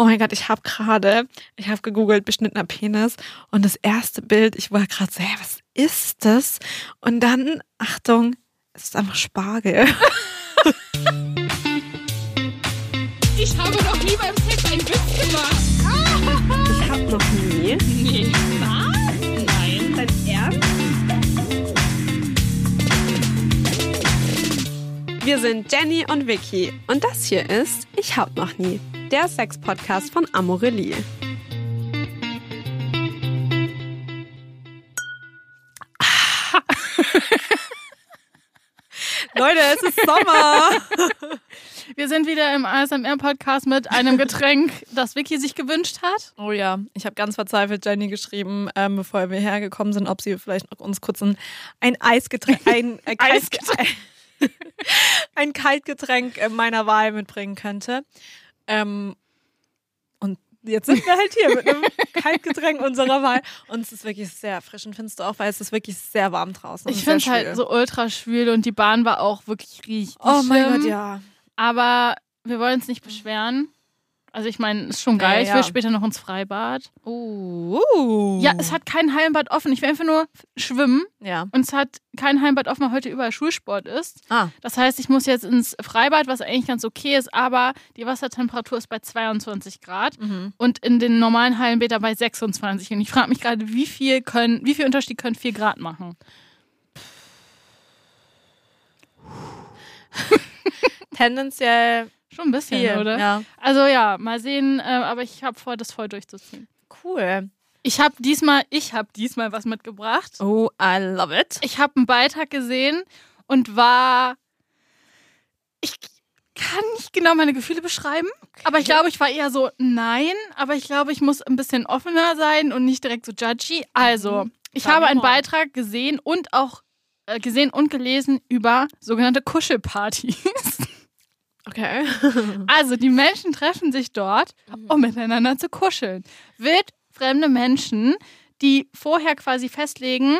Oh mein Gott, ich habe gerade, ich habe gegoogelt, beschnittener Penis. Und das erste Bild, ich war gerade so, hä, was ist das? Und dann, Achtung, es ist einfach Spargel. Ich habe noch nie beim Sex einen Witz gemacht. Ich habe noch nie. Nee. Was? Nein. Dein Ernst? Wir sind Jenny und Vicky und das hier ist Ich hab noch nie, der Sex-Podcast von Amorelie. Leute, es ist Sommer. Wir sind wieder im ASMR-Podcast mit einem Getränk, das Vicky sich gewünscht hat. Oh ja, ich habe ganz verzweifelt Jenny geschrieben, ähm, bevor wir hergekommen sind, ob sie vielleicht noch uns kurz ein, ein Eisgetränk, ein, äh, Eisgetränk. ein Kaltgetränk äh, meiner Wahl mitbringen könnte. Ähm, und jetzt sind wir halt hier mit einem Kaltgetränk unserer Wahl. Und es ist wirklich sehr erfrischend, findest du auch, weil es ist wirklich sehr warm draußen. und Ich finde es halt so ultra schwül und die Bahn war auch wirklich richtig Oh mein schlimm. Gott, ja. Aber wir wollen uns nicht beschweren. Also ich meine, ist schon geil. Ja, Ich will später noch ins Freibad. Uh. Ja, es hat kein Hallenbad offen. Ich will einfach nur schwimmen Ja. und es hat kein Hallenbad offen, weil heute überall Schulsport ist. Ah. Das heißt, ich muss jetzt ins Freibad, was eigentlich ganz okay ist, aber die Wassertemperatur ist bei 22 Grad Mhm. und in den normalen Hallenbädern bei 26. Und ich frage mich gerade, wie viel können, wie viel Unterschied können 4 Grad machen? Tendenziell Schon ein bisschen, viel, oder? Ja. Also ja, mal sehen, äh, aber ich habe vor, das voll durchzuziehen. Cool. Ich habe diesmal, ich habe diesmal was mitgebracht. Oh, I love it. Ich habe einen Beitrag gesehen und war. Ich kann nicht genau meine Gefühle beschreiben, aber ich glaube, ich war eher so, nein, aber ich glaube, ich muss ein bisschen offener sein und nicht direkt so judgy. Also, ich Tell habe einen more. Beitrag gesehen und auch äh, gesehen und gelesen über sogenannte Kuschelpartys. Okay. Also, die Menschen treffen sich dort, um miteinander zu kuscheln. Wild fremde Menschen, die vorher quasi festlegen,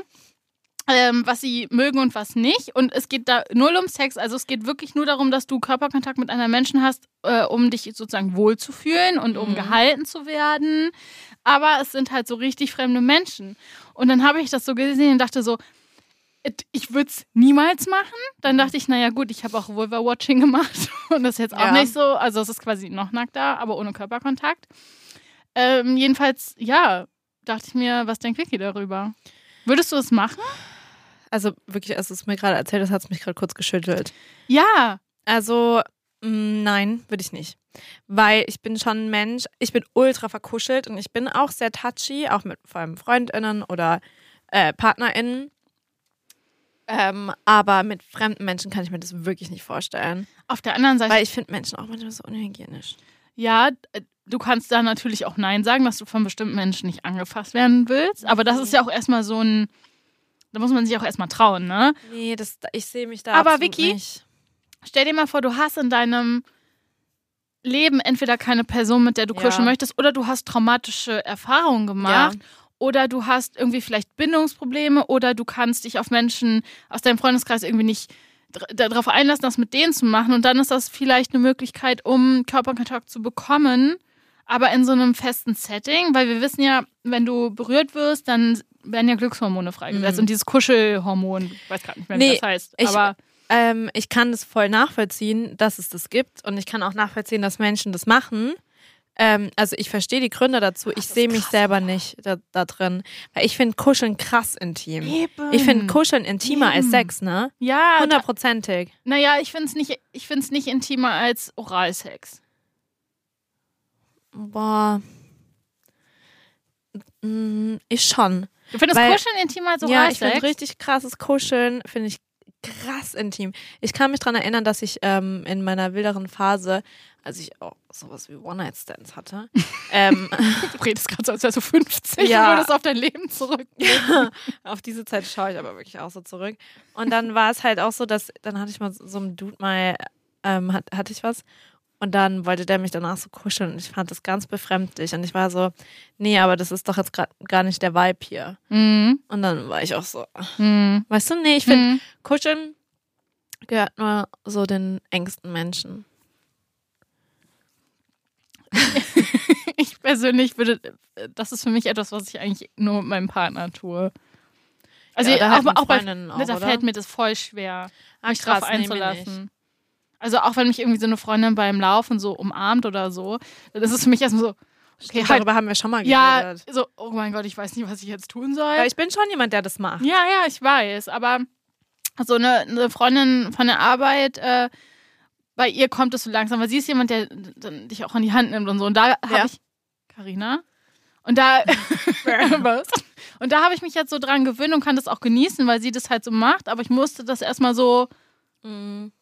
ähm, was sie mögen und was nicht. Und es geht da null um Sex. Also es geht wirklich nur darum, dass du Körperkontakt mit einer Menschen hast, äh, um dich sozusagen wohlzufühlen und um Mhm. gehalten zu werden. Aber es sind halt so richtig fremde Menschen. Und dann habe ich das so gesehen und dachte so, ich würde es niemals machen. Dann dachte ich, naja gut, ich habe auch Vulva-Watching gemacht und das ist jetzt auch Ja. nicht so. Also es ist quasi noch nackter, aber ohne Körperkontakt. Ähm, jedenfalls, ja, dachte ich mir, was denkt Vicky darüber? Würdest du es machen? Also wirklich, als du es mir gerade erzählt hast, hat es mich gerade kurz geschüttelt. Ja. Also, mh, nein, würde ich nicht. Weil ich bin schon ein Mensch, ich bin ultra verkuschelt und ich bin auch sehr touchy, auch mit vor allem FreundInnen oder äh, PartnerInnen. Ähm, aber mit fremden Menschen kann ich mir das wirklich nicht vorstellen. Auf der anderen Seite, Weil ich finde Menschen auch manchmal so unhygienisch. ja, äh, du kannst da natürlich auch Nein sagen, dass du von bestimmten Menschen nicht angefasst werden willst. Aber das ist ja auch erstmal so ein, da muss man sich auch erstmal trauen, ne? Nee, das, ich sehe mich da Aber Vicky, nicht. Stell dir mal vor, du hast in deinem Leben entweder keine Person, mit der du Ja. kuscheln möchtest, oder du hast traumatische Erfahrungen gemacht. Ja. Oder du hast irgendwie vielleicht Bindungsprobleme oder du kannst dich auf Menschen aus deinem Freundeskreis irgendwie nicht darauf einlassen, das mit denen zu machen. Und dann ist das vielleicht eine Möglichkeit, um Körperkontakt zu bekommen, aber in so einem festen Setting, weil wir wissen ja, wenn du berührt wirst, dann werden ja Glückshormone freigesetzt. Mhm. Und dieses Kuschelhormon, ich weiß gar nicht mehr, wie Nee, das heißt. ich- aber Ähm, ich kann das voll nachvollziehen, dass es das gibt und ich kann auch nachvollziehen, dass Menschen das machen. Ähm, also ich verstehe die Gründe dazu. Ich sehe mich selber nicht da, da drin. Weil ich finde Kuscheln krass intim. Eben. Ich finde Kuscheln intimer als Eben. Sex, ne? ja, Hundertprozentig. Naja, ich finde es nicht, ich find's nicht intimer als Oralsex. Boah. Mm, Ich schon. Du findest Weil- Kuscheln intimer als Ja, ich Oralsex? finde richtig krasses Kuscheln, finde ich krass intim. Ich kann mich daran erinnern, dass ich ähm, in meiner wilderen Phase, als ich auch sowas wie One-Night-Stands hatte, ähm, du redest gerade so, als wärst du 50 Ja. und würdest auf dein Leben zurück. Ja, auf diese Zeit schaue ich aber wirklich auch so zurück. Und dann war es halt auch so, dass dann hatte ich mal so so einem Dude mal, ähm, hat, hatte ich was. Und dann wollte der mich danach so kuscheln und ich fand das ganz befremdlich. Und ich war so, nee, aber das ist doch jetzt grad gar nicht der Vibe hier. Mhm. Und dann war ich auch so, Mhm. weißt du, nee, ich finde, Mhm. kuscheln gehört nur so den engsten Menschen. persönlich würde, das ist für mich etwas, was ich eigentlich nur mit meinem Partner tue. Also Ja, auch, auch bei, auch, da fällt mir das voll schwer, Ah, mich drauf krass, mir einzulassen. Also auch wenn mich irgendwie so eine Freundin beim Laufen so umarmt oder so, dann ist es für mich erstmal so, okay, Okay, halt, darüber haben wir schon mal ja, geredet. so, oh mein Gott, ich weiß nicht, was ich jetzt tun soll. Weil ich bin schon jemand, der das macht. Ja, ja, ich weiß, aber so eine, eine Freundin von der Arbeit, äh, bei ihr kommt es so langsam, weil sie ist jemand, der dann dich auch an die Hand nimmt und so. Und da habe Ja. ich Carina und da was? Und da habe ich mich jetzt so dran gewöhnt und kann das auch genießen, weil sie das halt so macht, aber ich musste das erstmal so Mhm.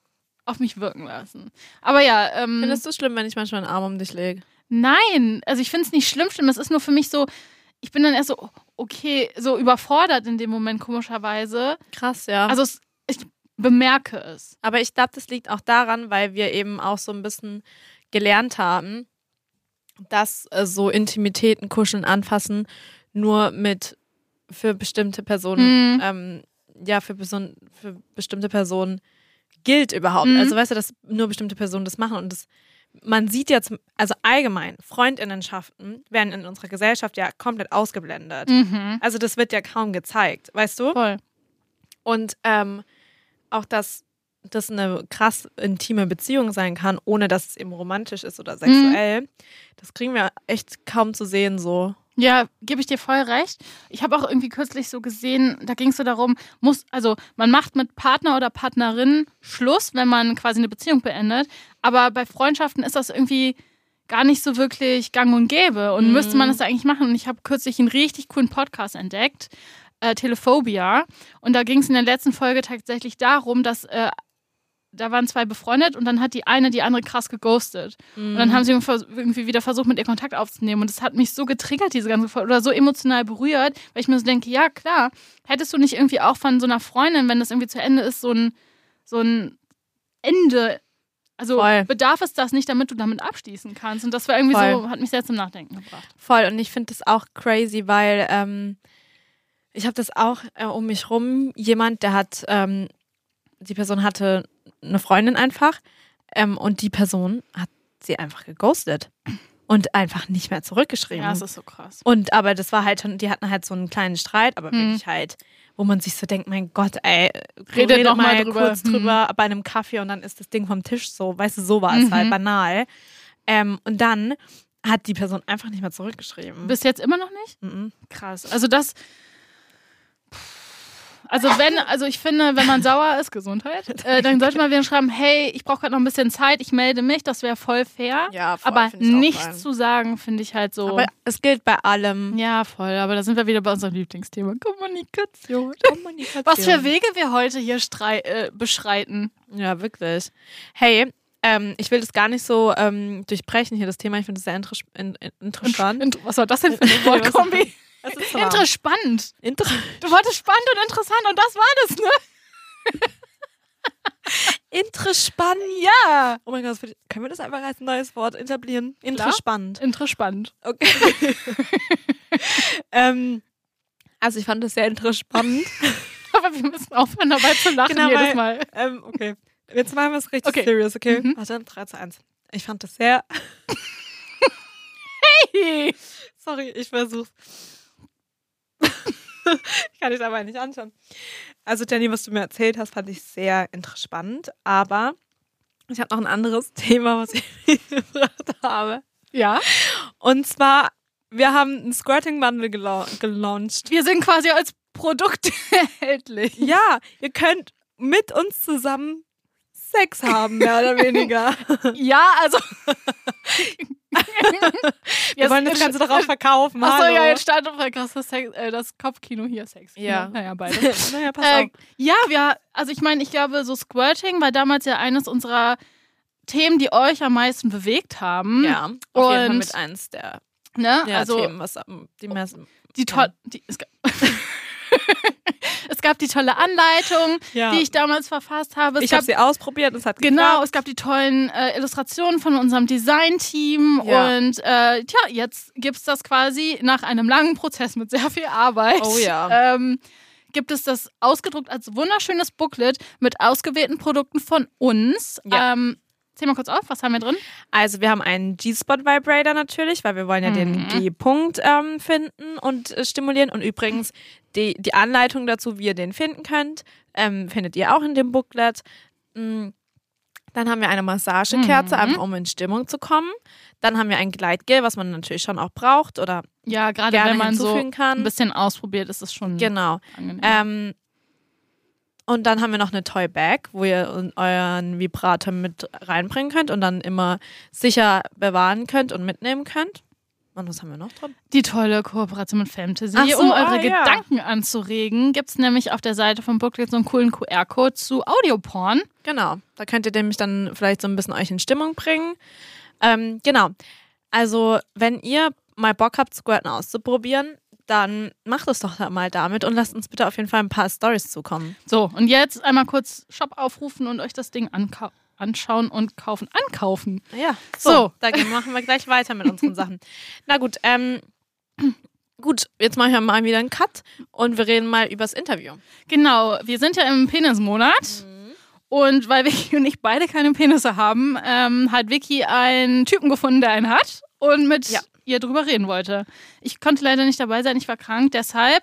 auf mich wirken lassen. Aber ja, ähm, Findest du es schlimm, wenn ich manchmal einen Arm um dich lege? Nein, also ich finde es nicht schlimm, schlimm. Es ist nur für mich so, ich bin dann erst so, okay, so überfordert in dem Moment komischerweise. Krass, ja. Also es, bemerke es. Aber ich glaube, das liegt auch daran, weil wir eben auch so ein bisschen gelernt haben, dass äh, so Intimitäten, Kuscheln, Anfassen nur mit für bestimmte Personen, Mhm. ähm, ja, für, Person, für bestimmte Personen gilt überhaupt. Mhm. Also weißt du, dass nur bestimmte Personen das machen und das man sieht jetzt, also allgemein, Freundinnenschaften werden in unserer Gesellschaft ja komplett ausgeblendet. Mhm. Also das wird ja kaum gezeigt, weißt du? Voll. Und ähm, auch, dass das eine krass intime Beziehung sein kann, ohne dass es eben romantisch ist oder sexuell, das kriegen wir echt kaum zu sehen so. Ja, gebe ich dir voll recht. Ich habe auch irgendwie kürzlich so gesehen, da ging es so darum, muss, also man macht mit Partner oder Partnerin Schluss, wenn man quasi eine Beziehung beendet. Aber bei Freundschaften ist das irgendwie gar nicht so wirklich gang und gäbe. Und Mhm. müsste man das eigentlich machen. Und ich habe kürzlich einen richtig coolen Podcast entdeckt, äh, Telephobia. Und da ging es in der letzten Folge tatsächlich darum, dass äh, da waren zwei befreundet und dann hat die eine die andere krass geghostet. Und Mhm. dann haben sie irgendwie wieder versucht, mit ihr Kontakt aufzunehmen. Und das hat mich so getriggert, diese ganze Folge, oder so emotional berührt, weil ich mir so denke, ja klar, hättest du nicht irgendwie auch von so einer Freundin, wenn das irgendwie zu Ende ist, so ein, so ein Ende. Also Voll. bedarf es das nicht, damit du damit abschließen kannst. Und das war irgendwie Voll. so, hat mich sehr zum Nachdenken gebracht. Voll. Und ich finde das auch crazy, weil ähm, ich habe das auch äh, um mich rum. Jemand, der hat, ähm, die Person hatte eine Freundin einfach ähm, und die Person hat sie einfach geghostet und einfach nicht mehr zurückgeschrieben. Ja, es ist so krass. Und aber das war halt schon, die hatten halt so einen kleinen Streit, aber Hm. wirklich halt, wo man sich so denkt, mein Gott, ey, Redet noch mal drüber. kurz Hm. drüber bei einem Kaffee und dann ist das Ding vom Tisch so, weißt du, so war es Mhm. halt banal. Ähm, und dann hat die Person einfach nicht mehr zurückgeschrieben. Bis jetzt immer noch nicht? Mhm. Krass. Also das. Also wenn, also ich finde, wenn man sauer ist, Gesundheit, äh, dann sollte man wieder schreiben, hey, ich brauche gerade noch ein bisschen Zeit, ich melde mich, das wäre voll fair. Ja, voll, aber nichts zu sagen, finde ich halt so. Aber es gilt bei allem. ja, voll. Aber da sind wir wieder bei unserem Lieblingsthema. Kommunikation. Kommunikation. Was für Wege wir heute hier äh, beschreiten. Ja, wirklich. Hey, ähm, ich will das gar nicht so ähm, durchbrechen hier, das Thema. Ich finde das sehr inter in in interessant. Int- Was war das denn für eine Wortkombi? Interessant. Inter Du wolltest spannend und interessant und das war das, ne? Interessant. Ja. Oh mein Gott, können wir das einfach als neues Wort etablieren? Interessant. Interessant. Okay. ähm, also ich fand das sehr interessant. Aber wir müssen aufhören, dabei zu lachen Genau, jedes weil- Mal. ähm, okay. Jetzt machen wir es richtig Okay. serious, okay? Mhm. Warte, 3 zu 1. Ich fand das sehr. Sorry, ich versuch's. ich kann dich aber nicht anschauen. Also, Jenny, was du mir erzählt hast, fand ich sehr interessant. Aber ich habe noch ein anderes Thema, was ich mitgebracht habe. Ja. Und zwar, wir haben ein Squirting Bundle gela gelauncht. Wir sind quasi als Produkt erhältlich. Ja, ihr könnt mit uns zusammen Sex haben, mehr oder weniger. Ja, also. Wir wollen das Ganze doch auch verkaufen. Achso, hallo. ja, jetzt startet auf das, äh, das Kopfkino hier Sex. Ja. Naja, beide. naja, pass äh, auf. ja, wir, also ich meine, ich glaube, so Squirting war damals ja eines unserer Themen, die euch am meisten bewegt haben. Ja, auf jeden Fall mit eins der Ne? ja, also Themen, was die meisten. die toll, die, es, gab es gab die tolle Anleitung, Ja. die ich damals verfasst habe. Es ich habe sie ausprobiert und es hat Genau, geklappt. es gab die tollen äh, Illustrationen von unserem Designteam Ja. und äh, tja, jetzt gibt's das quasi nach einem langen Prozess mit sehr viel Arbeit. Oh ja. Ähm, gibt es das ausgedruckt als wunderschönes Booklet mit ausgewählten Produkten von uns. Ja. Ähm, Zähl mal kurz auf, was haben wir drin? Also wir haben einen G-Spot Vibrator natürlich, weil wir wollen ja den Mhm. G-Punkt ähm, finden und äh, stimulieren. Und übrigens, die, die Anleitung dazu, wie ihr den finden könnt, ähm, findet ihr auch in dem Booklet. Mm, Dann haben wir eine Massagekerze, Mhm. einfach um in Stimmung zu kommen. Dann haben wir ein Gleitgel, was man natürlich schon auch braucht oder Ja, gerade wenn man so kann. ein bisschen ausprobiert, ist es schon Genau. angenehm. Ähm, und dann haben wir noch eine Toy Bag, wo ihr euren Vibrator mit reinbringen könnt und dann immer sicher bewahren könnt und mitnehmen könnt. Und was haben wir noch drin? Die tolle Kooperation mit Fantasy. So, um ah, eure ja. Gedanken anzuregen, gibt es nämlich auf der Seite vom Booklet so einen coolen QR-Code zu Audioporn. Genau. Da könnt ihr nämlich dann vielleicht so ein bisschen euch in Stimmung bringen. Ähm, genau. Also, wenn ihr mal Bock habt, Squirten auszuprobieren, dann macht es doch mal damit und lasst uns bitte auf jeden Fall ein paar Stories zukommen. So, und jetzt einmal kurz Shop aufrufen und euch das Ding ankau anschauen und kaufen. Ankaufen. Ja, so. So. Da gehen- machen wir gleich weiter mit unseren Sachen. Na gut, ähm, gut, jetzt machen wir mal wieder einen Cut und wir reden mal übers Interview. Genau, wir sind ja im Penismonat. Mhm. Und weil Vicky und ich beide keine Penisse haben, ähm, hat Vicky einen Typen gefunden, der einen hat und mit Ja. Ihr drüber reden wollte. Ich konnte leider nicht dabei sein, ich war krank, deshalb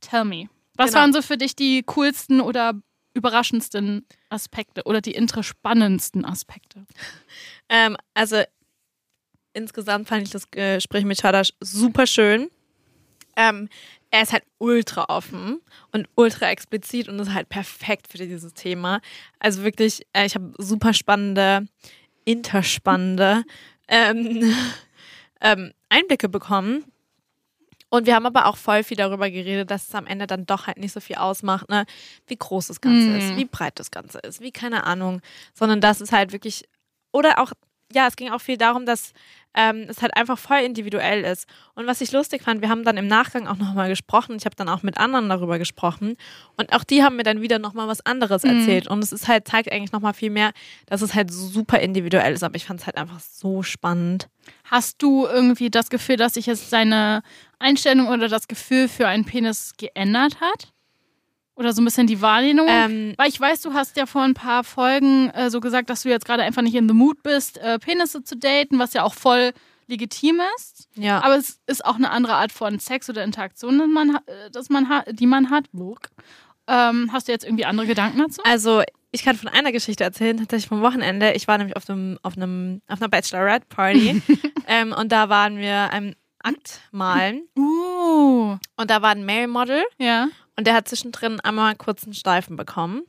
tell me. Was Genau. waren so für dich die coolsten oder überraschendsten Aspekte oder die interspannendsten Aspekte? Ähm, also insgesamt fand ich das Gespräch mit Chadash super schön. Ähm, er ist halt ultra offen und ultra explizit und ist halt perfekt für dieses Thema. Also wirklich, äh, ich habe super spannende, interspannende ähm, ähm, Einblicke bekommen. Und wir haben aber auch voll viel darüber geredet, dass es am Ende dann doch halt nicht so viel ausmacht, ne? wie groß das Ganze Mhm. ist, wie breit das Ganze ist, wie keine Ahnung, sondern dass es halt wirklich, oder auch, ja, es ging auch viel darum, dass ähm, es halt einfach voll individuell ist. Und was ich lustig fand, wir haben dann im Nachgang auch nochmal gesprochen, ich habe dann auch mit anderen darüber gesprochen und auch die haben mir dann wieder nochmal was anderes Mhm. erzählt und es ist halt, zeigt eigentlich nochmal viel mehr, dass es halt super individuell ist, aber ich fand es halt einfach so spannend. Hast du irgendwie das Gefühl, dass sich jetzt deine Einstellung oder das Gefühl für einen Penis geändert hat? Oder so ein bisschen die Wahrnehmung? Ähm, Weil ich weiß, du hast ja vor ein paar Folgen äh, so gesagt, dass du jetzt gerade einfach nicht in the mood bist, äh, Penisse zu daten, was ja auch voll legitim ist. ja. Aber es ist auch eine andere Art von Sex oder Interaktion, dass man, äh, dass man die man hat. Ähm, hast du jetzt irgendwie andere Gedanken dazu? Also, ich kann von einer Geschichte erzählen, tatsächlich vom Wochenende. Ich war nämlich auf, einem, auf, einem, auf einer Bachelorette-Party ähm, und da waren wir einem Akt malen Uh, und da war ein Male-Model ja. Und der hat zwischendrin einmal kurz einen Steifen bekommen.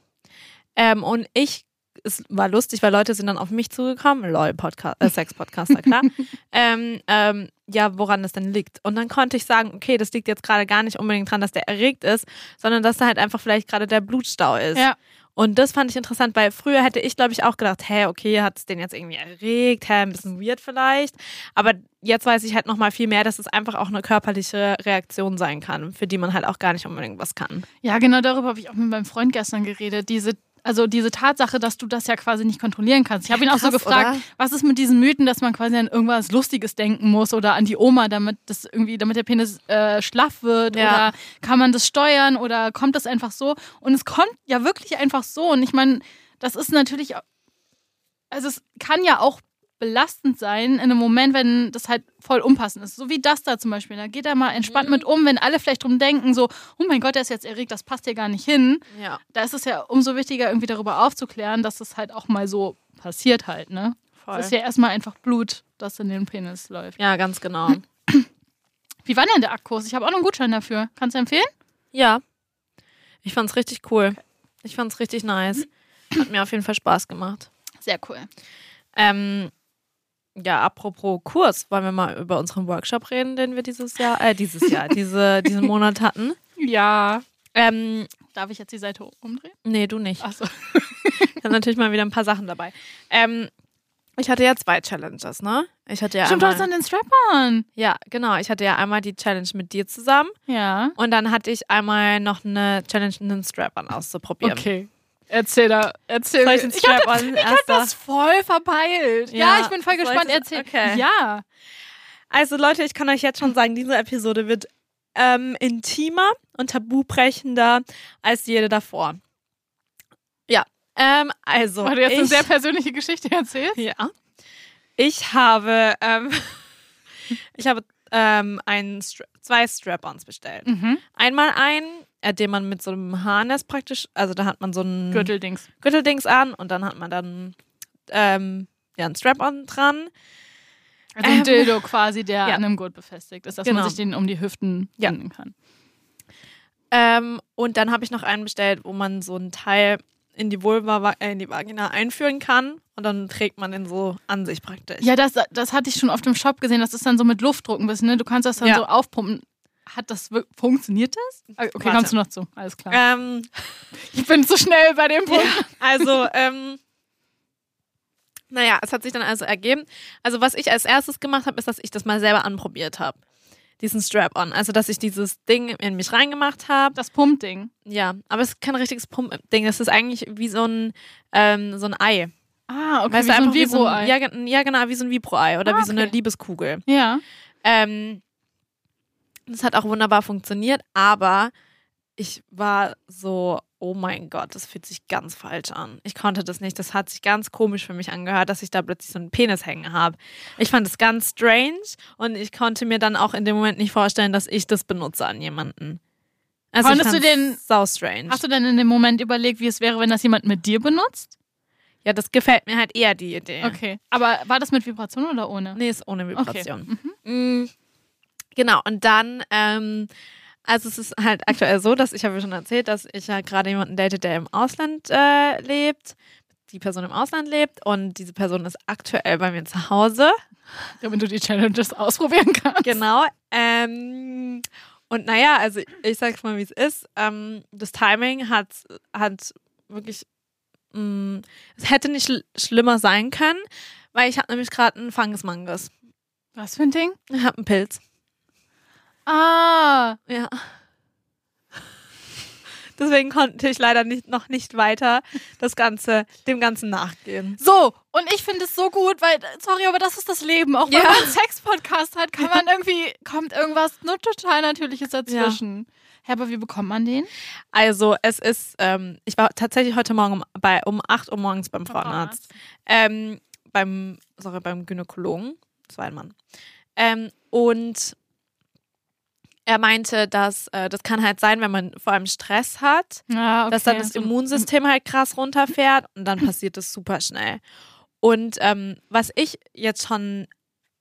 Ähm, und ich, es war lustig, weil Leute sind dann auf mich zugekommen, lol, Podcast, äh, Sex-Podcaster, klar. ähm, ähm, ja, woran das denn liegt. Und dann konnte ich sagen, okay, das liegt jetzt gerade gar nicht unbedingt dran, dass der erregt ist, sondern dass da halt einfach vielleicht gerade der Blutstau ist. Ja. Und das fand ich interessant, weil früher hätte ich, glaube ich, auch gedacht, hä, okay, hat es den jetzt irgendwie erregt, hä, ein bisschen weird vielleicht. Aber jetzt weiß ich halt nochmal viel mehr, dass es einfach auch eine körperliche Reaktion sein kann, für die man halt auch gar nicht unbedingt was kann. Ja, genau darüber habe ich auch mit meinem Freund gestern geredet. Diese, also diese Tatsache, dass du das ja quasi nicht kontrollieren kannst. Ich habe ihn auch so gefragt, oder? was ist mit diesen Mythen, dass man quasi an irgendwas Lustiges denken muss oder an die Oma, damit das irgendwie, damit der Penis äh, schlaff wird Ja. oder kann man das steuern oder kommt das einfach so? Und es kommt ja wirklich einfach so. Und ich meine, das ist natürlich, also es kann ja auch belastend sein in einem Moment, wenn das halt voll unpassend ist. So wie das da zum Beispiel. Da geht er mal entspannt mit um, wenn alle vielleicht drum denken, so, oh mein Gott, der ist jetzt erregt, das passt hier gar nicht hin. Ja, Da ist es ja umso wichtiger, irgendwie darüber aufzuklären, dass es halt auch mal so passiert halt, ne? voll. Das ist ja erstmal einfach Blut, das in den Penis läuft. Ja, ganz genau. Wie war denn der Aktkurs? Ich habe auch noch einen Gutschein dafür. Kannst du empfehlen? Ja, ich fand's richtig cool. Ich fand's richtig nice. Hat mir auf jeden Fall Spaß gemacht. Sehr cool. Ähm, ja, apropos Kurs, wollen wir mal über unseren Workshop reden, den wir dieses Jahr, äh, dieses Jahr, diese, diesen Monat hatten. Ja. Ähm, Darf ich jetzt die Seite umdrehen? nee, du nicht. Achso. Ich habe natürlich mal wieder ein paar Sachen dabei. Ähm, ich hatte ja zwei Challenges, ne? Ich hatte ja Stimmt, du einmal, hast dann den Strap-on. ja, genau. Ich hatte ja einmal die Challenge mit dir zusammen Ja. und dann hatte ich einmal noch eine Challenge, einen Strap-on auszuprobieren. Okay. Erzähl da, erzähl. Soll ich ich hab, Strap-on ich hab erst das voll verpeilt. Ja, Ja, ich bin voll ich gespannt. Erzähl. okay. Ja. Also Leute, ich kann euch jetzt schon sagen, diese Episode wird ähm, intimer und tabubrechender als jede davor. Ja, Ähm, also, Weil du jetzt ich, eine sehr persönliche Geschichte erzählst. ja. Ich habe, ähm, ich habe ähm, ein zwei Strap-ons bestellt. Mhm. Einmal einen, den man mit so einem Harness praktisch, also da hat man so ein Gürteldings. Gürteldings an und dann hat man dann ähm, ja, ein Strap-on dran. Also ein Ähm, Dildo quasi, der ja. an einem Gurt befestigt ist, dass Genau. man sich den um die Hüften Ja. binden kann. Ähm, und dann habe ich noch einen bestellt, wo man so ein Teil in die Vulva, äh, in die Vagina einführen kann und dann trägt man den so an sich praktisch. Ja, das, das hatte ich schon oft im Shop gesehen. Das ist dann so mit Luftdruck ein bisschen, ne? Du kannst das dann Ja. so aufpumpen. Hat das funktioniert das? Okay, Warte. kommst du noch zu. Alles klar. Ähm, Ich bin zu schnell bei dem Punkt. ja, also, ähm, naja, es hat sich dann also ergeben. Also, was ich als erstes gemacht habe, ist, dass ich das mal selber anprobiert habe. Diesen Strap-on. Also, dass ich dieses Ding in mich reingemacht habe. Das Pumpding. Ja, aber es ist kein richtiges Pump-Ding. Das ist eigentlich wie so ein, ähm, so ein Ei. Ah, okay, Weißt wie so ein so Vibro-Ei. ein, ja, ja, genau, wie so ein Vibro-Ei oder Ah, wie so eine okay. Liebeskugel. ja. Ähm, das hat auch wunderbar funktioniert, aber ich war so, oh mein Gott, das fühlt sich ganz falsch an. Ich konnte das nicht. Das hat sich ganz komisch für mich angehört, dass ich da plötzlich so einen Penis hängen habe. Ich fand es ganz strange und ich konnte mir dann auch in dem Moment nicht vorstellen, dass ich das benutze an jemanden. Also Konntest du den- sau strange. Hast du denn in dem Moment überlegt, wie es wäre, wenn das jemand mit dir benutzt? ja, das gefällt mir halt eher die Idee. Okay. Aber war das mit Vibration oder ohne? Nee, ist ohne Vibration. Mhm. Mm, Genau, und dann, ähm, also es ist halt aktuell so, dass ich habe ja schon erzählt, dass ich ja gerade jemanden date, der im Ausland äh, lebt, die Person im Ausland lebt und diese Person ist aktuell bei mir zu Hause. Damit du die Challenges ausprobieren kannst. Genau. Ähm, und naja, also ich sag's mal, wie es ist. Ähm, das Timing hat, hat wirklich, mh, es hätte nicht schl schlimmer sein können, weil ich habe nämlich gerade einen Fungus-Mangus. Was für ein Ding? Ich habe einen Pilz. Ah, Ja. Deswegen konnte ich leider nicht, noch nicht weiter das Ganze, dem Ganzen nachgehen. So, und ich finde es so gut, weil, sorry, aber das ist das Leben. Auch wenn Ja. man einen Sex-Podcast hat, kann man irgendwie, kommt irgendwas nur total Natürliches dazwischen. Hä, aber wie bekommt man den? Also es ist, ähm, ich war tatsächlich heute Morgen um, bei, um 8 Uhr morgens beim Frauenarzt. Ähm, beim, sorry, beim Gynäkologen. Das war ein Mann. Ähm, und er meinte, dass äh, das kann halt sein, wenn man vor allem Stress hat, Ja, okay. dass dann das Immunsystem halt krass runterfährt und dann passiert das super schnell. Und ähm, was ich jetzt schon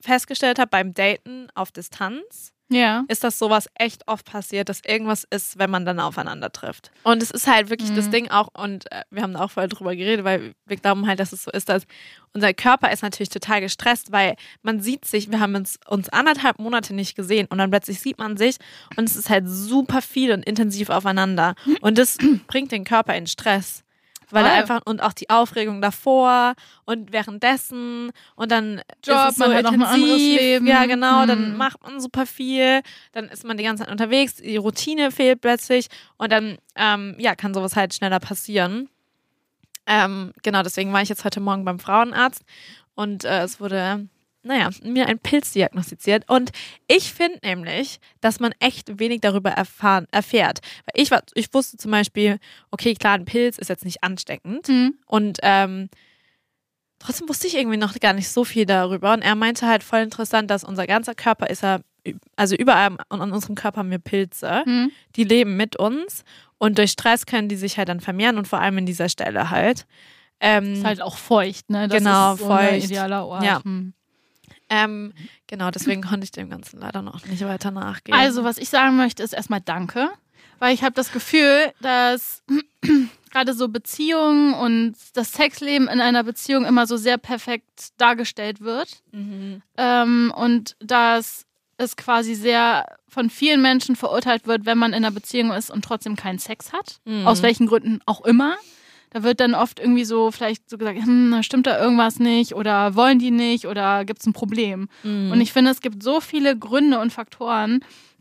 festgestellt habe beim Daten auf Distanz, Ja. ist, dass sowas echt oft passiert, dass irgendwas ist, wenn man dann aufeinander trifft. Und es ist halt wirklich das Mhm. Ding auch, und äh, wir haben da auch vorher drüber geredet, weil wir glauben halt, dass es so ist, dass unser Körper ist natürlich total gestresst, weil man sieht sich, wir haben uns, uns anderthalb Monate nicht gesehen und dann plötzlich sieht man sich und es ist halt super viel und intensiv aufeinander. Und das bringt den Körper in Stress. Weil er einfach, und auch die Aufregung davor und währenddessen und dann Job, ist es so man hat auch ein anderes Leben. Ja, genau, dann Mhm. macht man super viel, dann ist man die ganze Zeit unterwegs, die Routine fehlt plötzlich und dann, ähm, ja, kann sowas halt schneller passieren. Ähm, genau, deswegen war ich jetzt heute Morgen beim Frauenarzt und äh, es wurde, naja, mir ein Pilz diagnostiziert. Und ich finde nämlich, dass man echt wenig darüber erfahren, erfährt. Weil ich, war, ich wusste zum Beispiel, okay, klar, ein Pilz ist jetzt nicht ansteckend. Hm. Und ähm, trotzdem wusste ich irgendwie noch gar nicht so viel darüber. Und er meinte halt voll interessant, dass unser ganzer Körper ist ja, also überall an unserem Körper haben wir Pilze, Hm. die leben mit uns. Und durch Stress können die sich halt dann vermehren und vor allem in dieser Stelle halt. Ähm, Ist halt auch feucht, ne? Das Genau, ist so ein feucht. idealer Ort. Ja. Hm. Ähm, genau, deswegen konnte ich dem Ganzen leider noch nicht weiter nachgehen. Also, was ich sagen möchte, ist erstmal Danke. Weil ich habe das Gefühl, dass gerade so Beziehungen und das Sexleben in einer Beziehung immer so sehr perfekt dargestellt wird. Mhm. Ähm, und dass es quasi sehr von vielen Menschen verurteilt wird, wenn man in einer Beziehung ist und trotzdem keinen Sex hat. Mhm. Aus welchen Gründen auch immer. Da wird dann oft irgendwie so vielleicht so gesagt, hm, da stimmt da irgendwas nicht oder wollen die nicht oder gibt es ein Problem. Mhm. Und ich finde, es gibt so viele Gründe und Faktoren,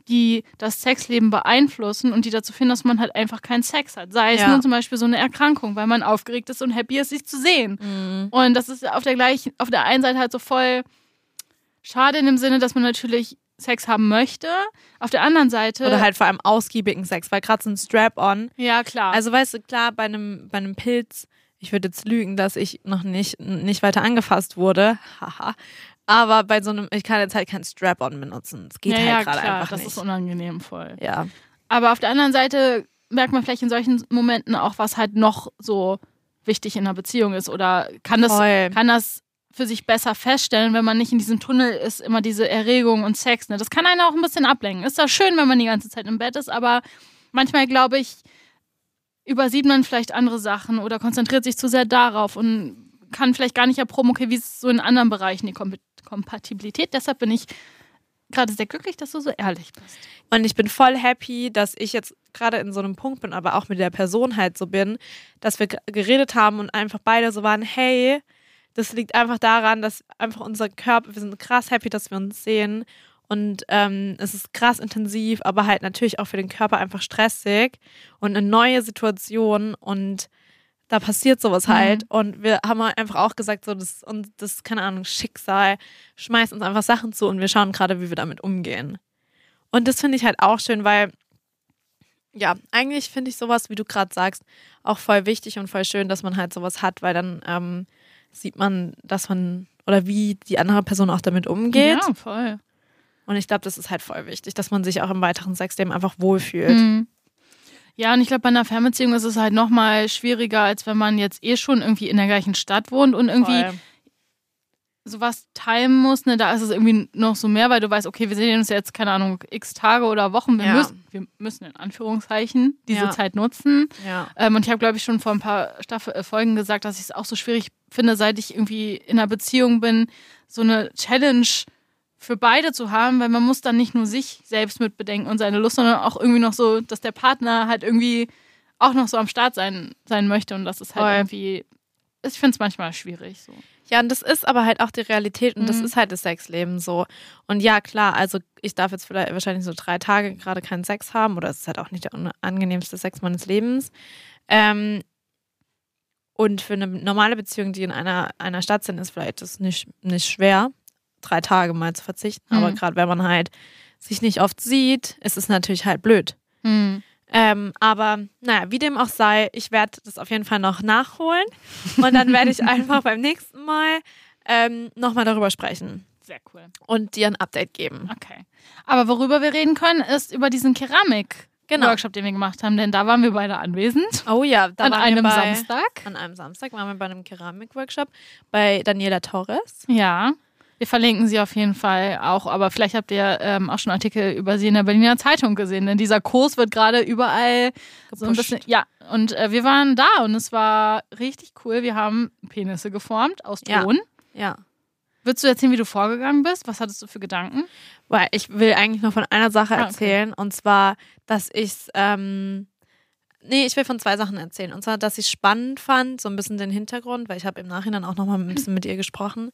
die das Sexleben beeinflussen und die dazu führen, dass man halt einfach keinen Sex hat. Sei es Ja. nur zum Beispiel so eine Erkrankung, weil man aufgeregt ist und happy ist, sich zu sehen. Mhm. Und das ist auf der gleichen, auf der einen Seite halt so voll schade in dem Sinne, dass man natürlich Sex haben möchte. Auf der anderen Seite. Oder halt vor allem ausgiebigen Sex, weil gerade so ein Strap-on Ja, klar. Also weißt du, klar, bei einem, bei einem Pilz ich würde jetzt lügen, dass ich noch nicht, nicht weiter angefasst wurde. Haha. Aber bei so einem, ich kann jetzt halt kein Strap-on benutzen. Es geht ja, halt ja, gerade einfach das nicht. ist unangenehm voll. ja. Aber auf der anderen Seite merkt man vielleicht in solchen Momenten auch, was halt noch so wichtig in einer Beziehung ist oder kann das, Voll. kann das für sich besser feststellen, wenn man nicht in diesem Tunnel ist, immer diese Erregung und Sex. Ne? Das kann einen auch ein bisschen ablenken. Ist das schön, wenn man die ganze Zeit im Bett ist, aber manchmal glaube ich, übersieht man vielleicht andere Sachen oder konzentriert sich zu sehr darauf und kann vielleicht gar nicht erproben, okay, wie ist so in anderen Bereichen die Kom Kompatibilität. Deshalb bin ich gerade sehr glücklich, dass du so ehrlich bist. Und ich bin voll happy, dass ich jetzt gerade in so einem Punkt bin, aber auch mit der Person halt so bin, dass wir geredet haben und einfach beide so waren, hey, das liegt einfach daran, dass einfach unser Körper, wir sind krass happy, dass wir uns sehen. Und ähm, es ist krass intensiv, aber halt natürlich auch für den Körper einfach stressig und eine neue Situation und da passiert sowas halt. Und wir haben halt einfach auch gesagt, so, das, und das, keine Ahnung, Schicksal schmeißt uns einfach Sachen zu und wir schauen gerade, wie wir damit umgehen. Und das finde ich halt auch schön, weil, ja, eigentlich finde ich sowas, wie du gerade sagst, auch voll wichtig und voll schön, dass man halt sowas hat, weil dann ähm, sieht man, dass man oder wie die andere Person auch damit umgeht. Ja, voll. Und ich glaube, das ist halt voll wichtig, dass man sich auch im weiteren Sexleben einfach wohlfühlt. Mhm. Ja, und ich glaube, bei einer Fernbeziehung ist es halt nochmal schwieriger, als wenn man jetzt eh schon irgendwie in der gleichen Stadt wohnt und irgendwie Voll. Sowas teilen muss. Ne? Da ist es irgendwie noch so mehr, weil du weißt, okay, wir sehen uns jetzt, keine Ahnung, x Tage oder Wochen. Wir, Ja. müssen, wir müssen in Anführungszeichen diese Ja. Zeit nutzen. Ja. Ähm, und ich habe, glaube ich, schon vor ein paar Staffel äh, Folgen gesagt, dass ich es auch so schwierig finde, seit ich irgendwie in einer Beziehung bin, so eine Challenge für beide zu haben, weil man muss dann nicht nur sich selbst mitbedenken und seine Lust, sondern auch irgendwie noch so, dass der Partner halt irgendwie auch noch so am Start sein, sein möchte und das ist halt Voll. irgendwie, ich finde es manchmal schwierig so. Ja, und das ist aber halt auch die Realität und das Mhm. ist halt das Sexleben so. Und ja, klar, also ich darf jetzt vielleicht wahrscheinlich so drei Tage gerade keinen Sex haben oder es ist halt auch nicht der unangenehmste Sex meines Lebens. Ähm, und für eine normale Beziehung, die in einer, einer Stadt sind, ist vielleicht das nicht, nicht schwer, drei Tage mal zu verzichten. Aber Mhm. gerade wenn man halt sich nicht oft sieht, ist es natürlich halt blöd. Ähm, aber naja, wie dem auch sei, ich werde das auf jeden Fall noch nachholen und dann werde ich einfach beim nächsten Mal ähm, nochmal darüber sprechen Sehr cool. und dir ein Update geben. Okay. Aber worüber wir reden können, ist über diesen Keramik-Workshop, den wir gemacht haben, denn da waren wir beide anwesend. Oh ja, da an waren einem bei, Samstag. An einem Samstag waren wir bei einem Keramik-Workshop bei Daniela Torres. Ja. Wir verlinken sie auf jeden Fall auch, aber vielleicht habt ihr ähm, auch schon Artikel über sie in der Berliner Zeitung gesehen, denn dieser Kurs wird gerade überall so ein Gepusht. bisschen. Ja, und äh, wir waren da und es war richtig cool. Wir haben Penisse geformt aus Ja. Ton. Ja. Würdest du erzählen, wie du vorgegangen bist? Was hattest du für Gedanken? Weil ich will eigentlich noch von einer Sache Ah, okay. erzählen und zwar, dass ich ähm, Nee, ich will von zwei Sachen erzählen. Und zwar, dass ich spannend fand, so ein bisschen den Hintergrund, weil ich habe im Nachhinein auch nochmal ein bisschen mit ihr gesprochen.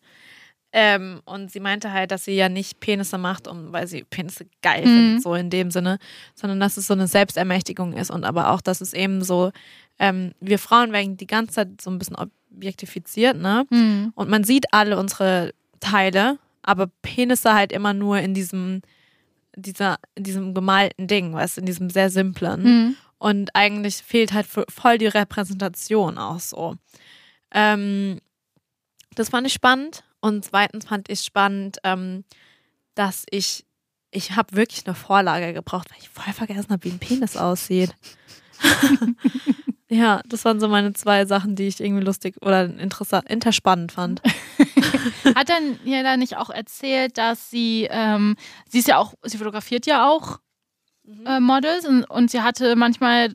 Ähm, und sie meinte halt, dass sie ja nicht Penisse macht, um, weil sie Penisse geil Mhm. findet, so in dem Sinne, sondern dass es so eine Selbstermächtigung ist und aber auch, dass es eben so, ähm, wir Frauen werden die ganze Zeit so ein bisschen objektifiziert, ne? Hm. Und man sieht alle unsere Teile, aber Penisse halt immer nur in diesem, dieser, in diesem gemalten Ding, weißt du, in diesem sehr simplen. Hm. Und eigentlich fehlt halt vo- voll die Repräsentation auch so. Ähm, das fand ich spannend. Und zweitens fand ich spannend, ähm, dass ich, ich habe wirklich eine Vorlage gebraucht, weil ich voll vergessen habe, wie ein Penis aussieht. ja, das waren so meine zwei Sachen, die ich irgendwie lustig oder interessant, interspannend fand. Hat dann Jella nicht auch erzählt, dass sie, ähm, sie ist ja auch, sie fotografiert ja auch äh, Models und, und sie hatte manchmal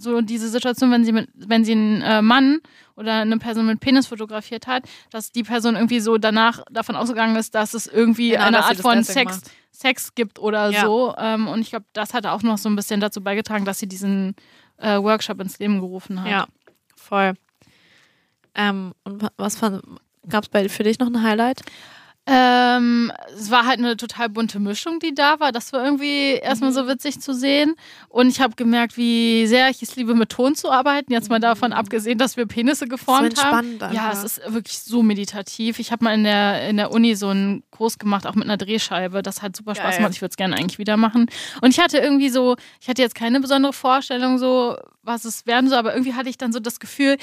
so diese Situation, wenn sie mit, wenn sie einen äh, Mann oder eine Person mit Penis fotografiert hat, dass die Person irgendwie so danach davon ausgegangen ist, dass es irgendwie Genau, eine Art von Sex, Sex gibt oder Ja. so. Ähm, und ich glaube, das hat auch noch so ein bisschen dazu beigetragen, dass sie diesen äh, Workshop ins Leben gerufen hat. Ja, voll. Ähm, und wa- was gab es für dich noch ein Highlight? Ähm, es war halt eine total bunte Mischung, die da war. Das war irgendwie erstmal Mhm. so witzig zu sehen. Und ich habe gemerkt, wie sehr ich es liebe, mit Ton zu arbeiten. Jetzt mal davon abgesehen, dass wir Penisse geformt so haben. entspannend Ja, einfach. es ist wirklich so meditativ. Ich habe mal in der, in der Uni so einen Kurs gemacht, auch mit einer Drehscheibe. Das hat super Spaß Geil. gemacht. Ich würde es gerne eigentlich wieder machen. Und ich hatte irgendwie so, ich hatte jetzt keine besondere Vorstellung, so was es werden soll, aber irgendwie hatte ich dann so das Gefühl,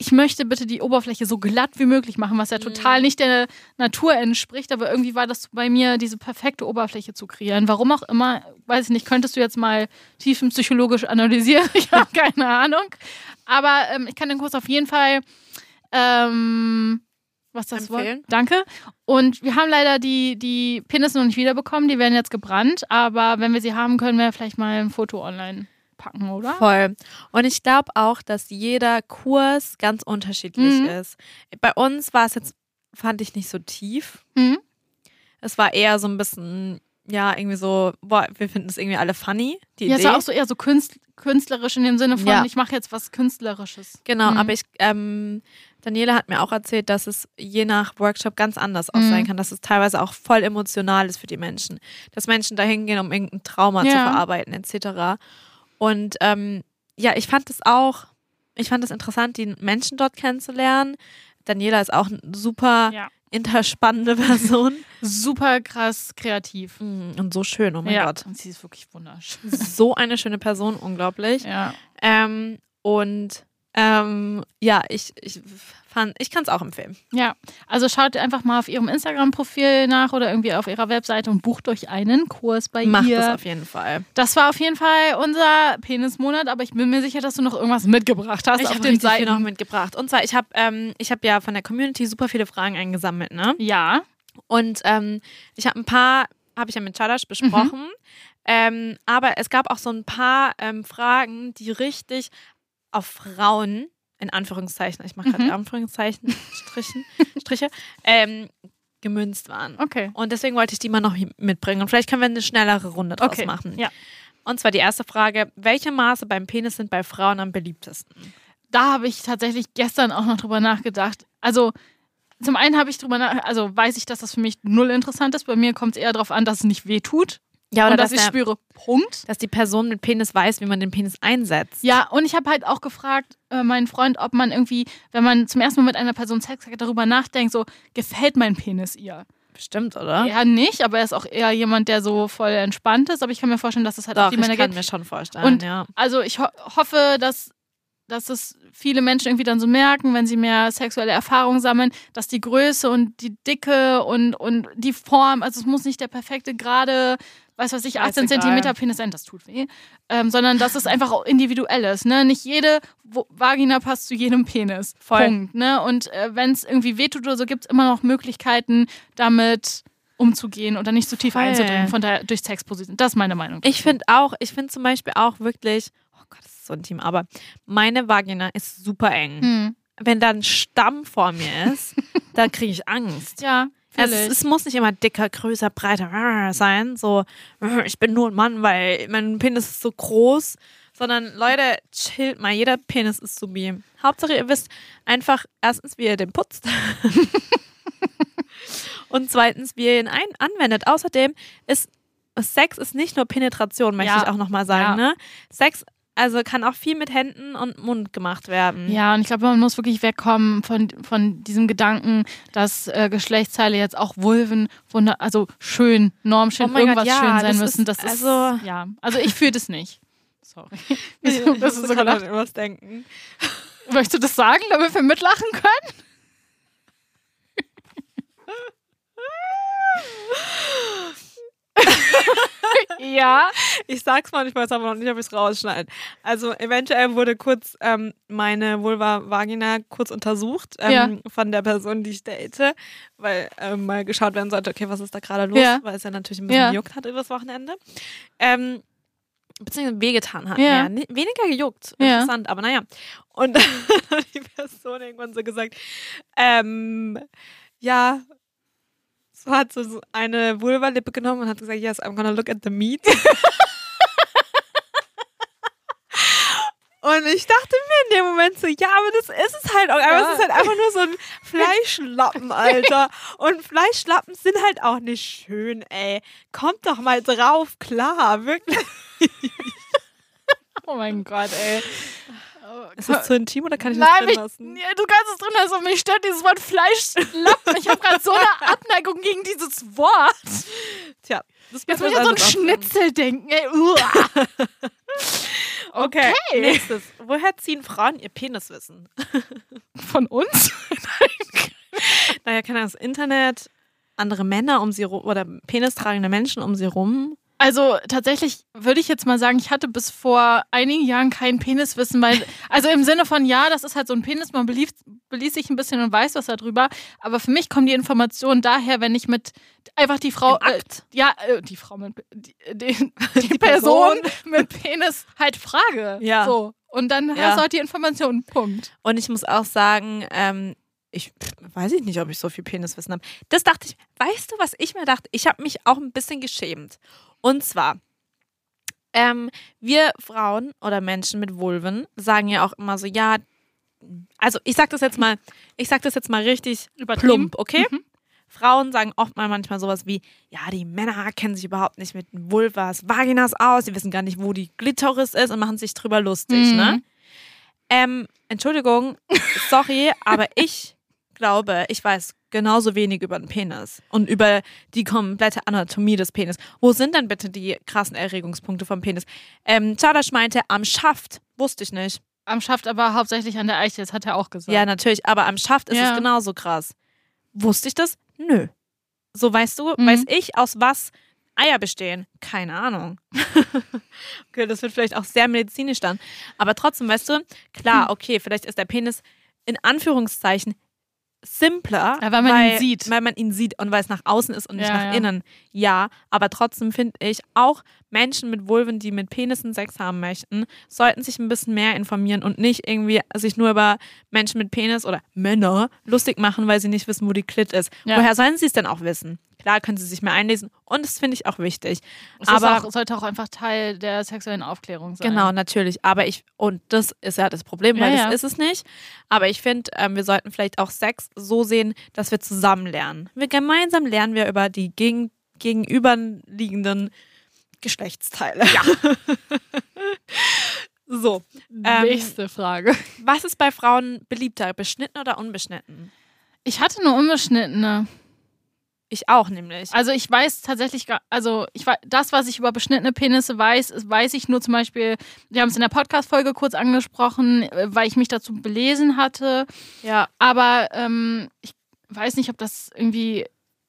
ich möchte bitte die Oberfläche so glatt wie möglich machen, was ja Mhm. total nicht der Natur entspricht, aber irgendwie war das bei mir, diese perfekte Oberfläche zu kreieren. Warum auch immer, weiß ich nicht, könntest du jetzt mal tiefenpsychologisch analysieren? Ich habe keine Ahnung. Aber ähm, ich kann den Kurs auf jeden Fall ähm, was ist das Wort? Empfehlen. Danke. Und wir haben leider die, die Penisse noch nicht wiederbekommen, die werden jetzt gebrannt, aber wenn wir sie haben, können wir vielleicht mal ein Foto online packen, oder? Voll. Und ich glaube auch, dass jeder Kurs ganz unterschiedlich Mhm. ist. Bei uns war es jetzt, fand ich nicht so tief. Mhm. Es war eher so ein bisschen, ja, irgendwie so, boah, wir finden es irgendwie alle funny, die Ja, es Idee. war auch so eher so künst, künstlerisch in dem Sinne von, Ja. ich mache jetzt was Künstlerisches. Genau, Mhm. aber ich, ähm, Daniela hat mir auch erzählt, dass es je nach Workshop ganz anders auch Mhm. sein kann, dass es teilweise auch voll emotional ist für die Menschen. Dass Menschen da hingehen, um irgendein Trauma zu Ja. verarbeiten, etc. Und ähm, ja, ich fand es auch, ich fand es interessant, die Menschen dort kennenzulernen. Daniela ist auch eine super Ja. interspannende Person. Super krass kreativ. Mm, Und so schön, oh mein ja. Gott. Und sie ist wirklich wunderschön. So eine schöne Person, unglaublich. Ja. Ähm, und ähm, ja, ich, ich fand, ich kann es auch empfehlen. Ja, also schaut einfach mal auf ihrem Instagram-Profil nach oder irgendwie auf ihrer Webseite und bucht euch einen Kurs bei Macht ihr. das auf jeden Fall. Das war auf jeden Fall unser Penismonat, aber ich bin mir sicher, dass du noch irgendwas mitgebracht hast Ich habe den viel noch Seiten. mitgebracht. Und zwar, ich habe ähm, ich hab ja von der Community super viele Fragen eingesammelt, ne? Ja. Und ähm, ich habe ein paar, habe ich ja mit Chadash besprochen. Ähm, aber es gab auch so ein paar ähm, Fragen, die richtig auf Frauen, in Anführungszeichen, ich mache gerade Mhm. Anführungszeichen, Strichen, Striche, ähm, gemünzt waren. Okay. Und deswegen wollte ich die mal noch mitbringen. Und vielleicht können wir eine schnellere Runde draus Okay. machen. Ja. Und zwar die erste Frage: Welche Maße beim Penis sind bei Frauen am beliebtesten? Da habe ich tatsächlich gestern auch noch drüber nachgedacht. Also zum einen habe ich drüber nach, also weiß ich, dass das für mich null interessant ist. Bei mir kommt es eher darauf an, dass es nicht weh tut Ja, und oder dass dass, ich der, spüre, Punkt. dass die Person mit Penis weiß, wie man den Penis einsetzt. Ja, und ich habe halt auch gefragt, äh, meinen Freund, ob man irgendwie, wenn man zum ersten Mal mit einer Person Sex hat, darüber nachdenkt, so, gefällt mein Penis ihr? Bestimmt, oder? Er nicht, aber er ist auch eher jemand, der so voll entspannt ist. Aber ich kann mir vorstellen, dass es halt auch Doch, die ich Männer kann geht. mir schon vorstellen. Und- ja. Also ich ho hoffe, dass, dass es viele Menschen irgendwie dann so merken, wenn sie mehr sexuelle Erfahrung sammeln, dass die Größe und die Dicke und, und die Form, also es muss nicht der perfekte, gerade, weiß was ich, 18 Scheißegal. Zentimeter Penis sein, das tut weh, ähm, sondern dass es einfach auch individuell ist. Ne? Nicht jede Vagina passt zu jedem Penis. Voll. Punkt. Ne? Und äh, wenn es irgendwie wehtut oder so, gibt es immer noch Möglichkeiten, damit umzugehen oder nicht zu tief Voll. einzudringen, von daher durch Sexposition. Das ist meine Meinung. Ich finde auch, ich finde zum Beispiel auch wirklich, oh Gott, das ist so intim, aber meine Vagina ist super eng. Hm. Wenn da ein Stamm vor mir ist, da kriege ich Angst. Ja, Es, völlig. es muss nicht immer dicker, größer, breiter sein. So, ich bin nur ein Mann, weil mein Penis ist so groß. Sondern Leute, chillt mal. Jeder Penis ist subi. Hauptsache, ihr wisst einfach erstens, wie ihr den putzt. Und zweitens, wie ihr ihn ein anwendet. Außerdem ist Sex ist nicht nur Penetration, möchte Ja. ich auch nochmal sagen. Ja. Ne? Sex also kann auch viel mit Händen und Mund gemacht werden. Ja, und ich glaube, man muss wirklich wegkommen von, von diesem Gedanken, dass äh, Geschlechtsteile jetzt auch Vulven, wunder also schön, normschön, Oh mein Gott, irgendwas ja, schön sein das müssen. ist- Das ist, also- ja, also ich fühle das nicht. Sorry. Wieso bist du so kann an irgendwas denken. Möchtest du das sagen, damit wir mitlachen können? ja. Ich sag's mal, ich weiß aber noch nicht, ob ich es rausschneide. Also eventuell wurde kurz ähm, meine Vulva-Vagina kurz untersucht ähm, Ja. von der Person, die ich date, weil ähm, mal geschaut werden sollte, okay, was ist da gerade los, Ja. weil es ja natürlich ein bisschen Ja. gejuckt hat übers Wochenende. Ähm, beziehungsweise wehgetan hat. Ja. Ja. Ni- Weniger gejuckt. Ja. Interessant, aber naja. Und dann hat die Person irgendwann so gesagt, ähm, ja, so hat so eine Vulva-Lippe genommen und hat gesagt, yes, I'm gonna look at the meat. Und ich dachte mir in dem Moment so, ja, aber das ist es halt auch. Aber Ja. es ist halt einfach nur so ein Fleischlappen, Alter. Und Fleischlappen sind halt auch nicht schön, ey. Kommt doch mal drauf, klar, wirklich. Oh mein Gott, ey. Ist das zu intim oder kann ich Nein, das drin lassen? ja, du kannst es drin lassen, aber mich stört dieses Wort Fleischlappen. Ich habe gerade so eine Abneigung gegen dieses Wort. Tja, das Jetzt muss ich an so ein Schnitzel denken. Okay. Okay. Nächstes. Woher ziehen Frauen ihr Peniswissen? Von uns? Naja, kann das Internet, andere Männer um sie rum oder penistragende Menschen um sie rum. Also tatsächlich würde ich jetzt mal sagen, ich hatte bis vor einigen Jahren kein Peniswissen, weil, also im Sinne von, ja, das ist halt so ein Penis, man belief, beließ sich ein bisschen und weiß was darüber, aber für mich kommen die Informationen daher, wenn ich mit einfach die Frau, äh, ja, äh, die Frau mit, die, die, die Person mit Penis halt frage. Ja. So. Und dann Ja. hast du halt die Informationen, Punkt. Und ich muss auch sagen, ähm, ich weiß ich nicht, ob ich so viel Peniswissen habe. Das dachte ich, weißt du, was ich mir dachte? Ich habe mich auch ein bisschen geschämt. Und zwar, ähm, wir Frauen oder Menschen mit Vulven sagen ja auch immer so, ja, also ich sag das jetzt mal, ich sag das jetzt mal richtig plump, okay? Mhm. Frauen sagen oft mal manchmal sowas wie, ja, die Männer kennen sich überhaupt nicht mit Vulvas, Vaginas aus, die wissen gar nicht, wo die Glitoris ist und machen sich drüber lustig, Mhm. ne? Ähm, Entschuldigung, sorry, aber ich glaube, ich weiß genauso wenig über den Penis und über die komplette Anatomie des Penis. Wo sind denn bitte die krassen Erregungspunkte vom Penis? Ähm, Czadasch meinte, am Schaft, wusste ich nicht. Am Schaft aber hauptsächlich an der Eiche, das hat er auch gesagt. Ja, natürlich, aber am Schaft ist Ja. es genauso krass. Wusste ich das? Nö. So weißt du, Mhm. weiß ich, aus was Eier bestehen? Keine Ahnung. okay, das wird vielleicht auch sehr medizinisch dann. Aber trotzdem, weißt du, klar, Hm. okay, vielleicht ist der Penis in Anführungszeichen simpler, Ja, weil man ihn sieht. weil man ihn sieht und weil es nach außen ist und nicht Ja, nach ja. innen. Ja, aber trotzdem finde ich, auch Menschen mit Vulven, die mit Penissen Sex haben möchten, sollten sich ein bisschen mehr informieren und nicht irgendwie sich nur über Menschen mit Penis oder Männer lustig machen, weil sie nicht wissen, wo die Klit ist. Woher sollen sie es denn auch wissen? Klar können sie sich mehr einlesen und das finde ich auch wichtig. Es aber auch, sollte auch einfach Teil der sexuellen Aufklärung sein. Genau, natürlich. Aber ich, und das ist ja das Problem, Ja, weil ja. das ist es nicht. Aber ich finde, ähm, wir sollten vielleicht auch Sex so sehen, dass wir zusammen lernen. Wir gemeinsam lernen wir über die gegen, gegenüberliegenden Geschlechtsteile. Ja. so. Ähm, Nächste Frage. Was ist bei Frauen beliebter? Beschnitten oder unbeschnitten? Ich hatte nur unbeschnittene. Ich auch nämlich. Also ich weiß tatsächlich, gar, also ich weiß, das, was ich über beschnittene Penisse weiß, weiß ich nur zum Beispiel, wir haben es in der Podcast-Folge kurz angesprochen, äh, weil ich mich dazu belesen hatte. Ja. Aber ähm, ich weiß nicht, ob das irgendwie,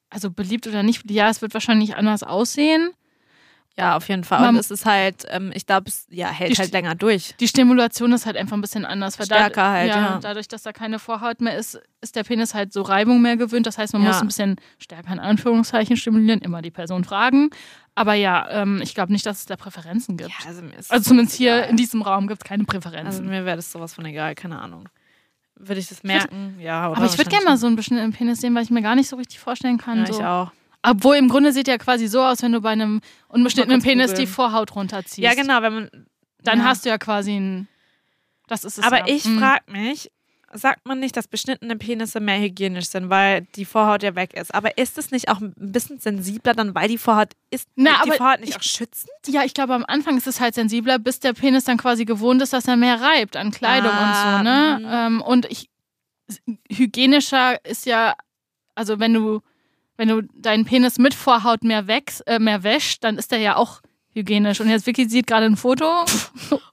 also beliebt oder nicht. Ja, es wird wahrscheinlich anders aussehen. Ja, auf jeden Fall. Man- Und es ist halt, ähm, ich glaube, es ja, hält halt länger durch. Die Stimulation ist halt einfach ein bisschen anders. Stärker halt, ja. Dadurch, dass da keine Vorhaut mehr ist, ist der Penis halt so Reibung mehr gewöhnt. Das heißt, man Ja. muss ein bisschen stärker in Anführungszeichen stimulieren, immer die Person fragen. Aber ja, ähm, ich glaube nicht, dass es da Präferenzen gibt. Ja, also, mir ist Also zumindest hier egal. in diesem Raum gibt es keine Also Präferenzen. mir wäre das sowas von egal, keine Ahnung. Würde ich das merken? ja, oder Aber ich würde gerne mal so einen beschnittenen Penis sehen, weil ich mir gar nicht so richtig vorstellen kann. Ja, so. ich auch. Obwohl im Grunde sieht ja quasi so aus, wenn du bei einem unbeschnittenen Penis die googeln. Vorhaut runterziehst. Ja, genau, wenn man. Dann ja. hast du ja quasi ein. Das ist es. Aber ja. ich Mhm. frage mich, sagt man nicht, dass beschnittene Penisse mehr hygienisch sind, weil die Vorhaut ja weg ist. Aber ist es nicht auch ein bisschen sensibler dann, weil die Vorhaut ist Na, die Vorhaut nicht ich- auch schützend? Ja, ich glaube, am Anfang ist es halt sensibler, bis der Penis dann quasi gewohnt ist, dass er mehr reibt an Kleidung Ah, und so, ne? mhm. Ähm, und ich, hygienischer ist ja, also wenn du, wenn du deinen Penis mit Vorhaut mehr wächst, äh, mehr wäscht, dann ist der ja auch hygienisch. Und jetzt Vicky sieht gerade ein Foto.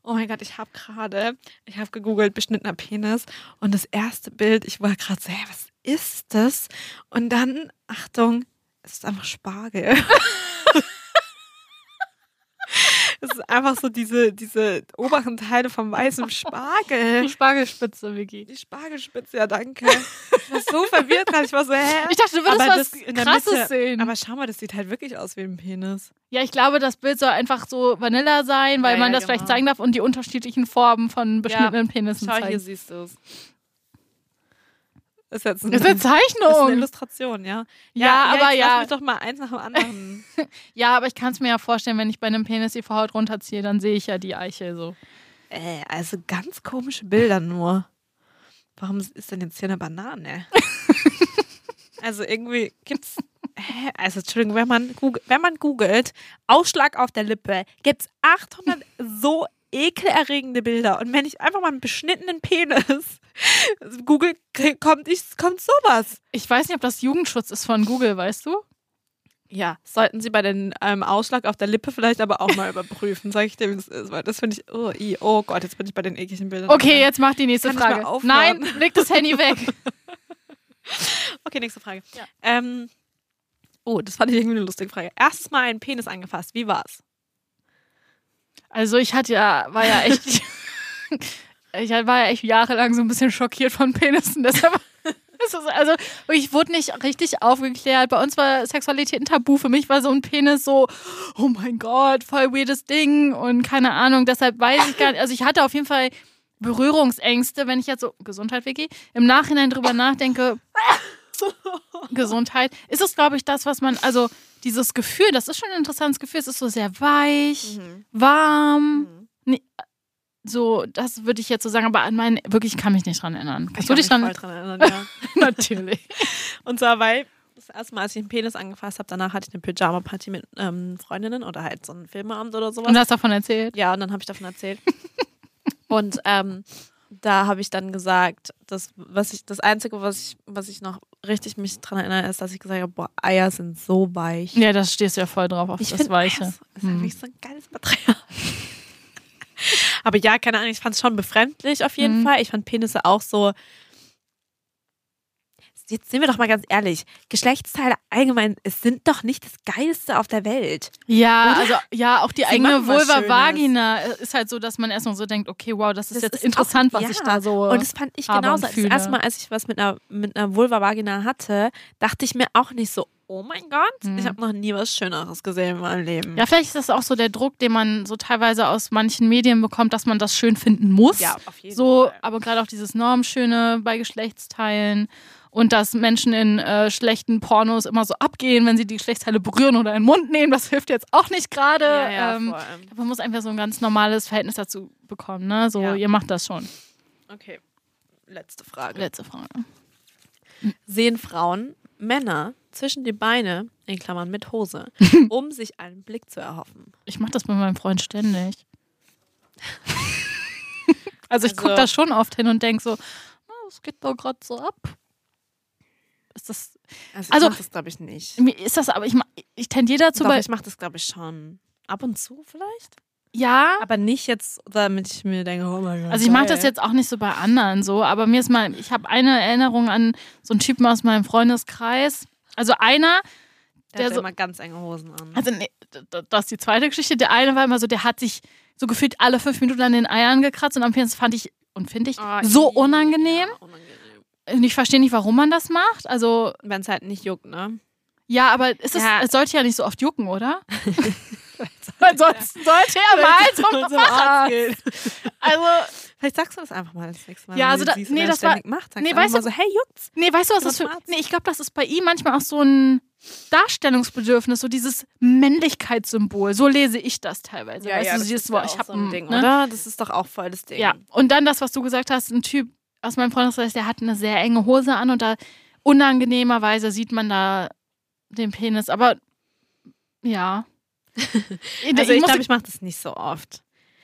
Oh mein Gott, ich habe gerade, ich habe gegoogelt, beschnittener Penis. Und das erste Bild, ich war gerade so, hä, was ist das? Und dann, Achtung, es ist einfach Spargel. Es ist einfach so diese, diese oberen Teile vom weißen Spargel. Die Spargelspitze, Vicky. Die Spargelspitze, ja danke. Ich war so verwirrt. Ich war so, hä? Ich dachte, du würdest Aber was das Krasses Mitte- sehen. Aber schau mal, das sieht halt wirklich aus wie ein Penis. ja, ich glaube, das Bild soll einfach so Vanilla sein, weil Ja, man ja, das vielleicht genau. zeigen darf und die unterschiedlichen Formen von beschnittenen Penissen Schau, hier zeigen. siehst du es. Ist jetzt ein, Das ist eine Das ist eine Zeichnung. Illustration, ja. Ja, aber jetzt ja. Lass mich doch mal eins nach dem anderen. Ja, aber ich kann es mir ja vorstellen, wenn ich bei einem Penis die Vorhaut runterziehe, dann sehe ich ja die Eichel so. äh, also ganz komische Bilder nur. Warum ist denn jetzt hier eine Banane? also irgendwie gibt's. Hä? Also Entschuldigung, wenn man, googelt, wenn man googelt, Ausschlag auf der Lippe, gibt's 800 so ekelerregende Bilder. Und wenn ich einfach mal einen beschnittenen Penis google, kommt, ich, kommt sowas. Ich weiß nicht, ob das Jugendschutz ist von Google, weißt du? Ja, sollten Sie bei den ähm, Ausschlag auf der Lippe vielleicht aber auch mal überprüfen, sag ich dir, wie das ist, weil das finde ich, oh, i, oh Gott, jetzt bin ich bei den ekligen Bildern. Okay, jetzt mach die nächste Kann Frage. Nein, leg das Handy weg. Okay, nächste Frage. Ja. Ähm, oh, das fand ich irgendwie eine lustige Frage. Erstes Mal einen Penis angefasst, wie war's? Also ich hatte ja, war ja echt, ich war ja echt jahrelang so ein bisschen schockiert von Penissen. Deshalb, also ich wurde nicht richtig aufgeklärt. Bei uns war Sexualität ein Tabu. Für mich war so ein Penis so, oh mein Gott, voll weirdes Ding und keine Ahnung. Deshalb weiß ich gar nicht. Also ich hatte auf jeden Fall Berührungsängste, wenn ich jetzt so Gesundheit, Vicky, im Nachhinein drüber nachdenke. Gesundheit ist es, glaube ich, das, was man, also dieses Gefühl, das ist schon ein interessantes Gefühl. Es ist so sehr weich, warm. Nee, so, das würde ich jetzt so sagen, aber an meinen, wirklich, ich kann mich nicht dran erinnern. Kannst du dich kann dran? mich voll dran erinnern, ja. Natürlich. Und zwar, weil das erste Mal, als ich einen Penis angefasst habe, danach hatte ich eine Pyjama-Party mit ähm, Freundinnen oder halt so einen Filmeabend oder sowas. Und hast davon erzählt? Ja, und dann habe ich davon erzählt. und ähm, da habe ich dann gesagt, dass, was ich, das Einzige, was ich, was ich noch richtig mich dran erinnere, ist, dass ich gesagt habe, boah, Eier sind so weich. Ja, das stehst du ja voll drauf auf Ich das Weiche. Eier ist, ist Hm. eigentlich so ein geiles Material. Aber ja, keine Ahnung, ich fand es schon befremdlich auf jeden Mhm. Fall. Ich fand Penisse auch so. Jetzt sind wir doch mal ganz ehrlich. Geschlechtsteile allgemein, es sind doch nicht das Geilste auf der Welt. Ja, Oder? also ja, auch die Sie eigene Vulva Vagina ist halt so, dass man erstmal so denkt, okay, wow, das ist Das jetzt ist interessant, auch- was ich ja. da so. Und das fand ich genauso. Das erste Mal, als ich was mit einer, mit einer Vulva-Vagina hatte, dachte ich mir auch nicht so, oh mein Gott, Mhm. ich habe noch nie was Schöneres gesehen in meinem Leben. ja, vielleicht ist das auch so der Druck, den man so teilweise aus manchen Medien bekommt, dass man das schön finden muss. Ja, auf jeden so, Fall. aber gerade auch dieses Normschöne bei Geschlechtsteilen und dass Menschen in äh, schlechten Pornos immer so abgehen, wenn sie die Geschlechtsteile berühren oder in den Mund nehmen, das hilft jetzt auch nicht gerade. Ja, ja, ähm, man muss einfach so ein ganz normales Verhältnis dazu bekommen, ne? So, Ja. ihr macht das schon. Okay, letzte Frage. Letzte Frage. Sehen Frauen Männer zwischen die Beine, in Klammern mit Hose, um sich einen Blick zu erhoffen? Ich mache das mit meinem Freund ständig. also ich Also- gucke da schon oft hin und denke so, "Na, was geht da gerade so ab? Ist das, Also, Also- ich mach das, glaube ich, nicht. ist das, aber ich, ich tendiere dazu, Doch, ich mache das, glaube ich, schon. Ab und zu vielleicht. ja, Aber nicht jetzt, damit ich mir denke, oh mein Gott. also ich mache das jetzt auch nicht so bei anderen so, aber mir ist mal, ich habe eine Erinnerung an so einen Typen aus meinem Freundeskreis. Also einer, Der, der hat so- immer ganz enge Hosen an. also nee, das ist die zweite Geschichte. Der eine war immer so, der hat sich so gefühlt alle fünf Minuten an den Eiern gekratzt und am Penis fand ich und finde ich Oh, so unangenehm. Ja, unangenehm. Ich verstehe nicht, warum man das macht. Also, Wenn es halt nicht juckt, ne? ja, aber ist es, Ja. es sollte ja nicht so oft jucken, oder? Ansonsten sollte er mal zum zum Arzt gehen. Also, Vielleicht sagst du das einfach mal das nächste Mal. Ja, also da- siehst, nee, das war- macht. Nee, weißt du- so, hey, juckt's? nee, weißt du, was das für. Nee, ich glaube, das ist bei ihm manchmal auch so ein Darstellungsbedürfnis, so dieses Männlichkeitssymbol. So lese ich das teilweise. weißt du, dieses, boah, ich habe ein Ding, ne? oder? Das ist doch auch voll das Ding. Ja, und dann das, was du gesagt hast, ein Typ aus meinem Freundeskreis, der hat eine sehr enge Hose an und da unangenehmerweise sieht man da den Penis. Aber ja. Also ich glaube, ich mache das nicht so oft.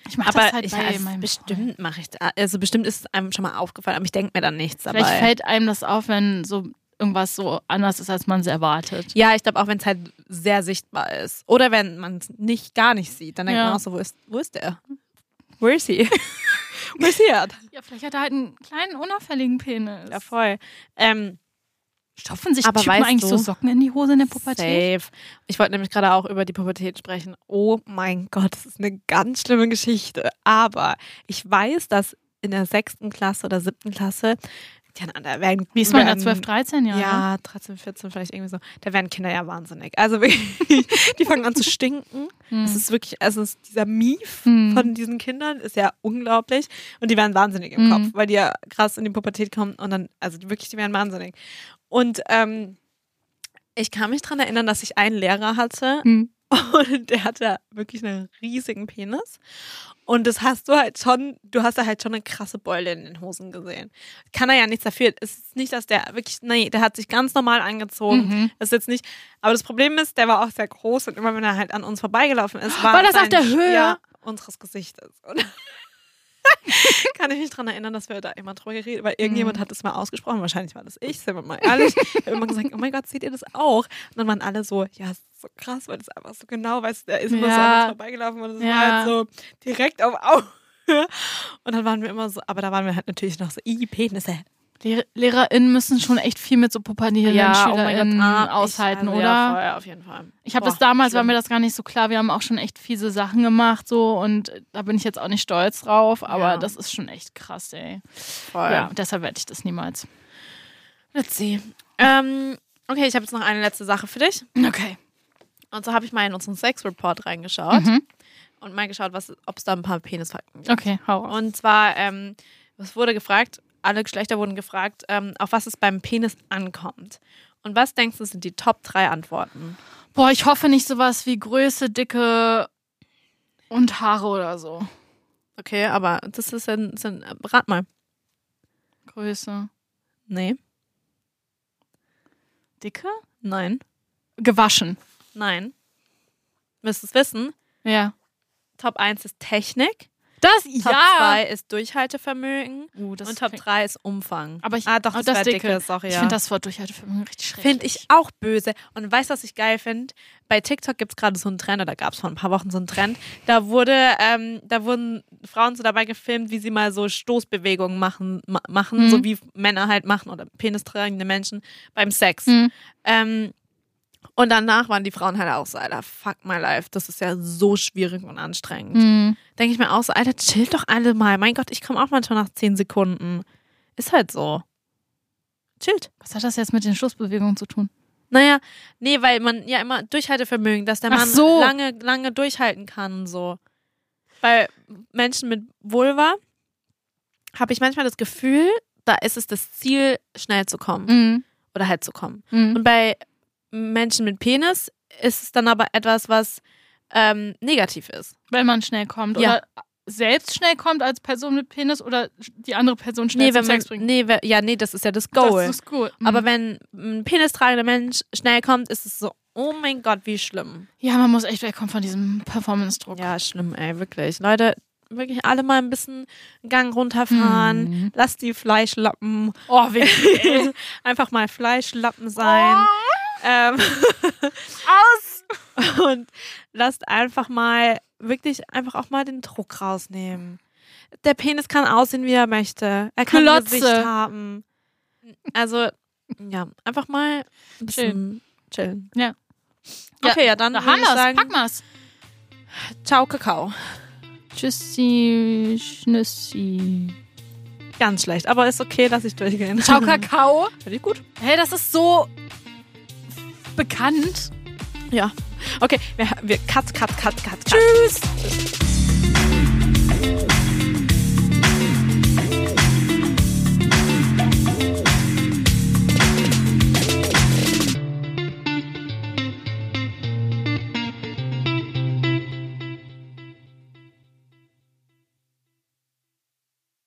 ich mach Aber das halt ich, bei also bestimmt mache ich das. Also bestimmt ist es einem schon mal aufgefallen, aber ich denke mir dann nichts dabei. Vielleicht fällt einem das auf, wenn so irgendwas so anders ist, als man es erwartet. ja, ich glaube auch, wenn es halt sehr sichtbar ist. Oder wenn man es nicht gar nicht sieht, dann denkt Ja. man auch so, wo ist, wo ist der? Where is he? At? Ja, vielleicht hat er halt einen kleinen, unauffälligen Penis. Ja, voll. Ähm, Stopfen sich Aber Typen weißt eigentlich so du- Socken in die Hose in der Pubertät? Safe. Ich wollte nämlich gerade auch über die Pubertät sprechen. Oh mein Gott, das ist eine ganz schlimme Geschichte. Aber ich weiß, dass in der sechsten Klasse oder siebten Klasse, ja, da werden, Wie ist man da werden- 12, 13 Jahre? Ja, 13, 14 vielleicht irgendwie so. Da werden Kinder ja wahnsinnig. Also wirklich, die fangen an zu stinken. Hm. Es ist wirklich, also es ist dieser Mief Hm. von diesen Kindern ist ja unglaublich. Und die werden wahnsinnig im Mhm. Kopf, weil die ja krass in die Pubertät kommen und dann, also wirklich, die werden wahnsinnig. Und ähm, ich kann mich daran erinnern, dass ich einen Lehrer hatte Hm. Und der hatte wirklich einen riesigen Penis. Und das hast du halt schon, du hast da halt schon eine krasse Beule in den Hosen gesehen. Kann er ja nichts dafür. Es ist nicht, dass der wirklich, nee, der hat sich ganz normal angezogen. Mhm. Das ist jetzt nicht, aber das Problem ist, der war auch sehr groß und immer wenn er halt an uns vorbeigelaufen ist, war, War das auf der Höhe? Ja, unseres Gesichtes. Und kann ich mich daran erinnern, dass wir da immer drüber geredet weil irgendjemand hat es mal ausgesprochen. Wahrscheinlich war das ich, sind wir mal ehrlich. Ich habe immer gesagt, oh mein Gott, seht ihr das auch? Und dann waren alle so, ja, das ist so krass, weil das einfach so genau, weil der ist immer so Ja. an uns vorbeigelaufen und es Ja. war halt so direkt auf Augenhöhe. Und dann waren wir immer so, aber da waren wir halt natürlich noch so, i Penisse. Lehr LehrerInnen müssen schon echt viel mit so pubertierenden SchülerInnen ah, aushalten, ich, oder? Ja, voll, auf jeden Fall. Ich habe das damals, war schlimm. mir das gar nicht so klar. Wir haben auch schon echt fiese Sachen gemacht, so und da bin ich jetzt auch nicht stolz drauf, aber Ja. das ist schon echt krass, ey. voll. Ja, deshalb werde ich das niemals. Let's see. Ähm, okay, ich habe jetzt noch eine letzte Sache für dich. Okay. Und so habe ich mal in unseren Sex-Report reingeschaut Mhm. und mal geschaut, ob es da ein paar Penisfakten gibt. Okay, hau. Und zwar, ähm, es wurde gefragt, alle Geschlechter wurden gefragt, ähm, auf was es beim Penis ankommt. Und was denkst du, sind die Top 3 Antworten? Boah, ich hoffe nicht sowas wie Größe, Dicke und Haare oder so. Okay, aber das ist ein, ist ein rat mal. Größe. Nee, Dicke? nein, Gewaschen. nein. Müsstest es wissen. Ja. Top 1 ist Technik, Das, Top ja. 2 ist Durchhaltevermögen Uh, das und Top klingt- 3 ist Umfang. Aber ich, ah, doch, oh, das, war Dicke. dicke, Ich ja. finde das Wort Durchhaltevermögen richtig schrecklich. Finde ich auch böse. Und weißt du, was ich geil finde? Bei TikTok gibt es gerade so einen Trend, oder gab es vor ein paar Wochen so einen Trend. Da wurde, ähm, da wurden Frauen so dabei gefilmt, wie sie mal so Stoßbewegungen machen, ma machen Mhm. so wie Männer halt machen oder penistragende Menschen beim Sex. Mhm. Ähm, und danach waren die Frauen halt auch so, Alter, fuck my life. Das ist ja so schwierig und anstrengend. Mhm. Denke ich mir auch so, Alter, chillt doch alle mal. Mein Gott, ich komme auch manchmal nach 10 Sekunden. Ist halt so. Chillt. Was hat das jetzt mit den Schussbewegungen zu tun? Naja, nee, weil man ja immer Durchhaltevermögen, dass der Mann so. lange, lange durchhalten kann, so. Bei Menschen mit Vulva habe ich manchmal das Gefühl, da ist es das Ziel, schnell zu kommen Mhm. oder halt zu kommen. Mhm. Und bei Menschen mit Penis ist es dann aber etwas, was ähm, negativ ist. Wenn man schnell kommt. Ja. Oder selbst schnell kommt als Person mit Penis oder die andere Person schnell Nee, zum wenn man, Sex bringt. nee, we- ja, nee, das ist ja das Goal. Das ist gut. Mhm. Aber wenn ein penistragender Mensch schnell kommt, ist es so, oh mein Gott, wie schlimm. ja, man muss echt wegkommen von diesem Performance-Druck. Ja, schlimm, ey, wirklich. Leute, wirklich alle mal ein bisschen Gang runterfahren. Mhm. Lasst die Fleischlappen Oh, wirklich. einfach mal Fleischlappen sein. Ähm, Aus! und lasst einfach mal wirklich einfach auch mal den Druck rausnehmen. Der Penis kann aussehen, wie er möchte. Er kann Klotze. Gesicht haben. Also, ja, einfach mal ein bisschen chillen. Ja. Okay, ja, dann Da haben wir's. sagen, Packen wir's. ciao, Kakao. Tschüssi, Schnüssi. Ganz schlecht, aber ist okay, dass ich durchgehen. Ciao, Kakao. Finde ich gut. Hey, das ist so bekannt. Ja. Okay, wir, wir cut, cut, cut, cut, cut. Tschüss.